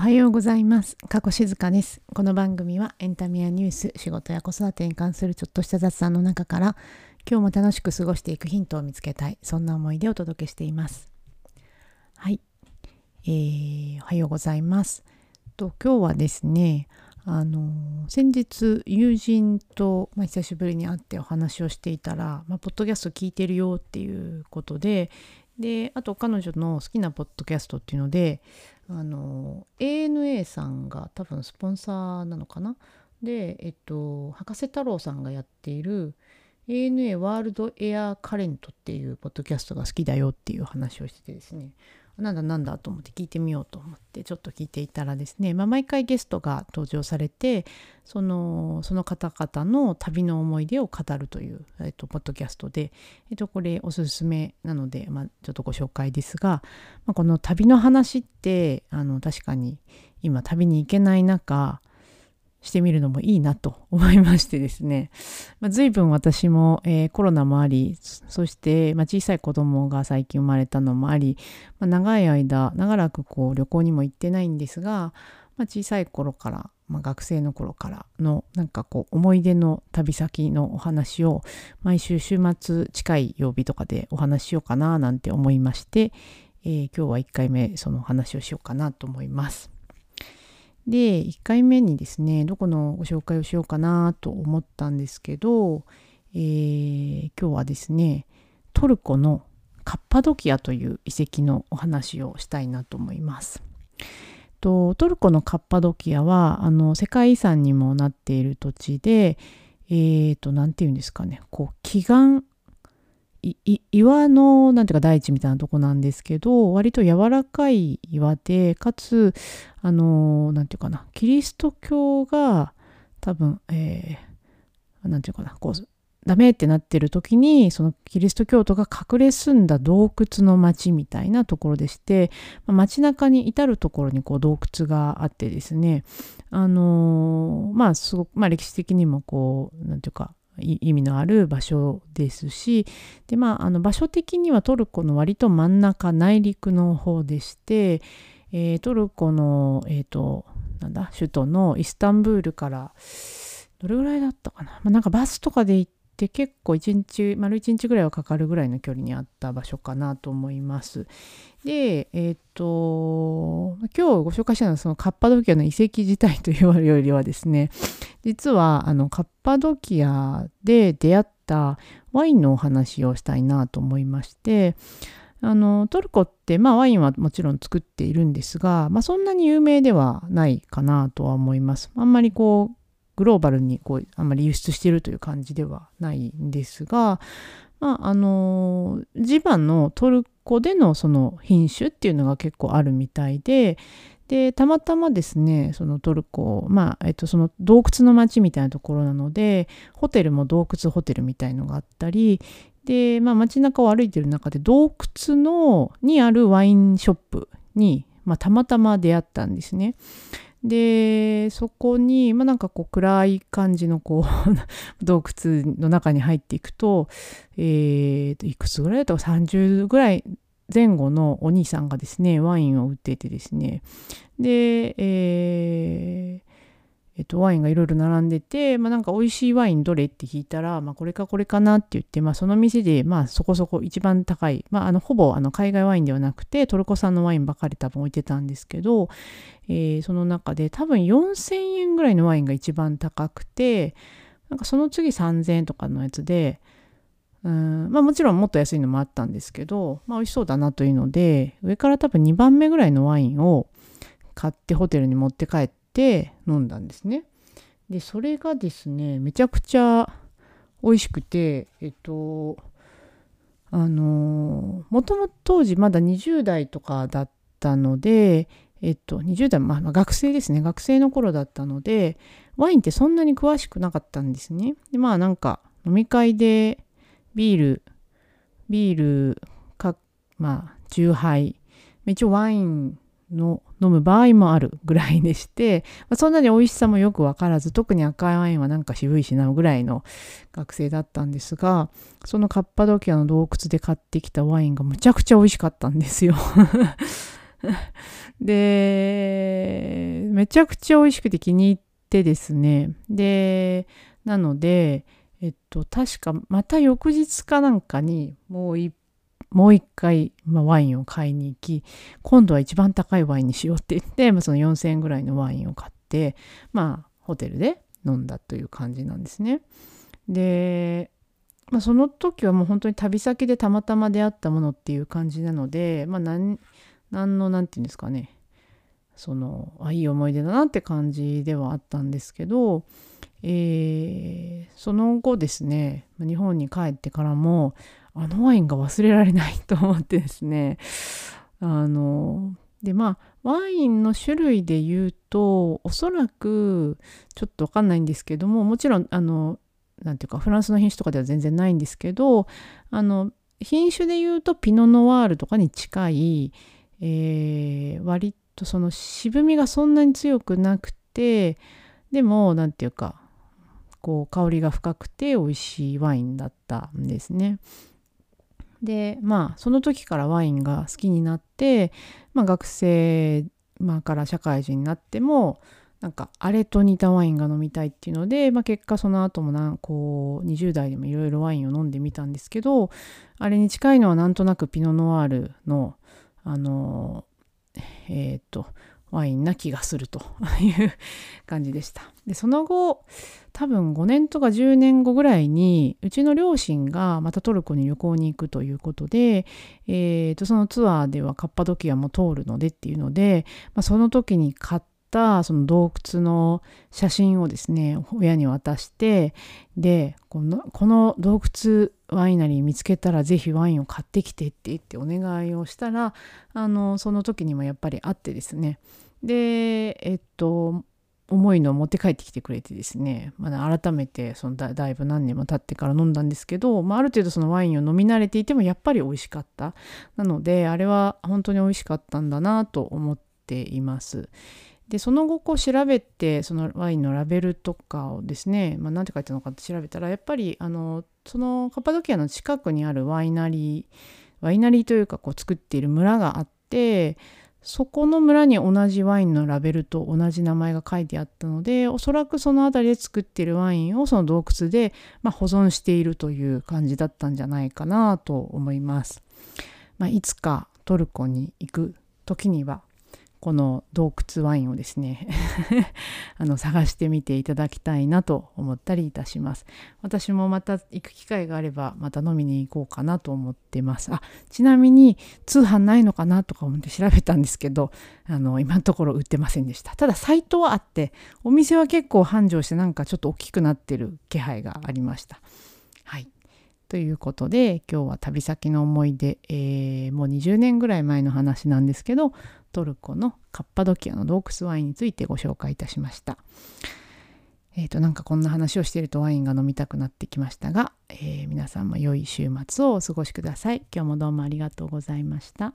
おはようございます。加古静香です。この番組はエンタメやニュース、仕事や子育てに関するちょっとした雑談の中から今日も楽しく過ごしていくヒントを見つけたい、そんな思いでお届けしています。はい。えー、おはようございます。と今日はですね、あの先日友人と、まあ、久しぶりに会ってお話をしていたら、まあ、ポッドキャスト聞いてるよっていうことでであと彼女の好きなポッドキャストっていうのであの ANA さんが多分スポンサーなのかな？でえっと博士太郎さんがやっている ANA ワールドエアカレントっていうポッドキャストが好きだよっていう話をしててですね。なんだなんだと思って聞いてみようと思ってちょっと聞いていたらですね、まあ、毎回ゲストが登場されてそのその方々の旅の思い出を語るという、えっと、ポッドキャストで、えっと、これおすすめなので、まあ、ちょっとご紹介ですが、まあ、この旅の話ってあの確かに今旅に行けない中してみるのもいいなと思いましてですね、まあ、随分私も、えー、コロナもありそして、まあ、小さい子供が最近生まれたのもあり、まあ、長い間長らくこう旅行にも行ってないんですが、まあ、小さい頃から、まあ、学生の頃からのなんかこう思い出の旅先のお話を毎週週末近い曜日とかでお話ししようかななんて思いまして、えー、今日は1回目そのお話をしようかなと思います。で1回目にですねどこのご紹介をしようかなと思ったんですけど、えー、今日はですねトルコのカッパドキアという遺跡のお話をしたいなと思います。とトルコのカッパドキアはあの世界遺産にもなっている土地でえーと何て言うんですかねこう奇岩岩のなんていうか大地みたいなとこなんですけど割と柔らかい岩でかつあのなんていうかなキリスト教が多分えー、なんていうかなこうダメってなってる時にそのキリスト教徒が隠れ住んだ洞窟の町みたいなところでして、まあ、街中に至るところにこう洞窟があってですねあのー、まあすごく、まあ、歴史的にもこうなんていうか意味のある場所ですしで、まあ、あの場所的にはトルコの割と真ん中内陸の方でして、えー、トルコの、えーと、なんだ首都のイスタンブールからどれぐらいだったかな、まあ、なんかバスとかで行って結構1日丸1日ぐらいはかかるぐらいの距離にあった場所かなと思います。でえっ、ー、と今日ご紹介したのはそのカッパドキアの遺跡自体と言われるよりはですね実はあのカッパドキアで出会ったワインのお話をしたいなと思いましてあのトルコって、まあ、ワインはもちろん作っているんですが、まあ、そんなに有名ではないかなとは思います。あんまりこうグローバルにこうあんまり輸出しているという感じではないんですが、まあ、あの地場のトルコでのその品種っていうのが結構あるみたいででたまたまですねそのトルコまあ、えっと、その洞窟の町みたいなところなのでホテルも洞窟ホテルみたいのがあったりで、まあ、街中を歩いてる中で洞窟のにあるワインショップに、まあ、たまたま出会ったんですね。でそこに、まあ、なんかこう暗い感じのこう 洞窟の中に入っていくと,、えー、といくつぐらいだったか30ぐらい前後のお兄さんがですねワインを売っていてですね。で、えーえっと、ワインがいろいろ並んでて、まあ、なんか美味しいワインどれって聞いたら、まあ、これかこれかなって言って、まあ、その店で、まあ、そこそこ一番高い、まあ、あのほぼあの海外ワインではなくてトルコ産のワインばかり多分置いてたんですけど、えー、その中で多分4000円ぐらいのワインが一番高くてなんかその次3000円とかのやつでうんまあ、もちろんもっと安いのもあったんですけど、まあ、美味しそうだなというので上から多分2番目ぐらいのワインを買ってホテルに持って帰って飲んだんですね。でそれがですねめちゃくちゃ美味しくてえっとあのもともと当時まだ20代とかだったのでえっと20代、まあ、まあ学生ですね学生の頃だったのでワインってそんなに詳しくなかったんですね。でまあなんか飲み会でビールビールかまあ酎ハイ一応ワインの飲む場合もあるぐらいでして、まあ、そんなに美味しさもよく分からず特に赤いワインはなんか渋いしなぐらいの学生だったんですがそのカッパドキアの洞窟で買ってきたワインがむちゃくちゃ美味しかったんですよ。でめちゃくちゃ美味しくて気に入ってですね。でなのでえっと確かまた翌日かなんかにもう一もう一回、まあ、ワインを買いに行き今度は一番高いワインにしようって言って、まあ、その4,000円ぐらいのワインを買ってまあホテルで飲んだという感じなんですね。で、まあ、その時はもう本当に旅先でたまたま出会ったものっていう感じなので、まあ何、何の何て言うんですかねそのあいい思い出だなって感じではあったんですけど、えー、その後ですね日本に帰ってからもあのワインが忘れられないと思ってですねあのでまあワインの種類で言うとおそらくちょっと分かんないんですけどももちろんあの何ていうかフランスの品種とかでは全然ないんですけどあの品種で言うとピノ・ノワールとかに近い、えー、割とその渋みがそんなに強くなくてでも何て言うかこう香りが深くて美味しいワインだったんですね。でまあその時からワインが好きになって、まあ、学生、から社会人になってもなんかあれと似たワインが飲みたいっていうので、まあ、結果その後もなこう20代でもいろいろワインを飲んでみたんですけどあれに近いのはなんとなくピノ・ノワールのあのえっ、ー、とワインな気がすると いう感じでした。でその後多分5年とか10年後ぐらいにうちの両親がまたトルコに旅行に行くということで、えー、とそのツアーではカッパドキアも通るのでっていうので、まあ、その時に買ったその洞窟の写真をですね親に渡してでこのこの洞窟ワイナリー見つけたら是非ワインを買ってきてって言ってお願いをしたらあのその時にもやっぱりあってですね。でえっと重いのを持って帰ってきてくれてですね、まあ、改めてそのだいぶ何年も経ってから飲んだんですけど、まあ、ある程度そのワインを飲み慣れていてもやっぱり美味しかった。なのであれは本当に美味しかったんだなと思っています。でその後こう調べてそのワインのラベルとかをですね、まあ、何て書いてあるのかって調べたらやっぱりあのそのカッパドキアの近くにあるワイナリーワイナリーというかこう作っている村があってそこの村に同じワインのラベルと同じ名前が書いてあったのでおそらくその辺りで作っているワインをその洞窟で、まあ、保存しているという感じだったんじゃないかなと思います。まあ、いつかトルコに行く時にはこの洞窟ワインをですね あの探してみていただきたいなと思ったりいたします。私もまた行く機会があればまた飲みに行こうかなと思ってます。あちなみに通販ないのかなとか思って調べたんですけどあの今のところ売ってませんでした。ただサイトはあってお店は結構繁盛してなんかちょっと大きくなってる気配がありました。はい。ということで今日は旅先の思い出、えー、もう20年ぐらい前の話なんですけどトルコのカッパドキアの洞窟ワインについてご紹介いたしました。えーと、なんかこんな話をしているとワインが飲みたくなってきましたが、えー、皆さんも良い週末をお過ごしください。今日もどうもありがとうございました。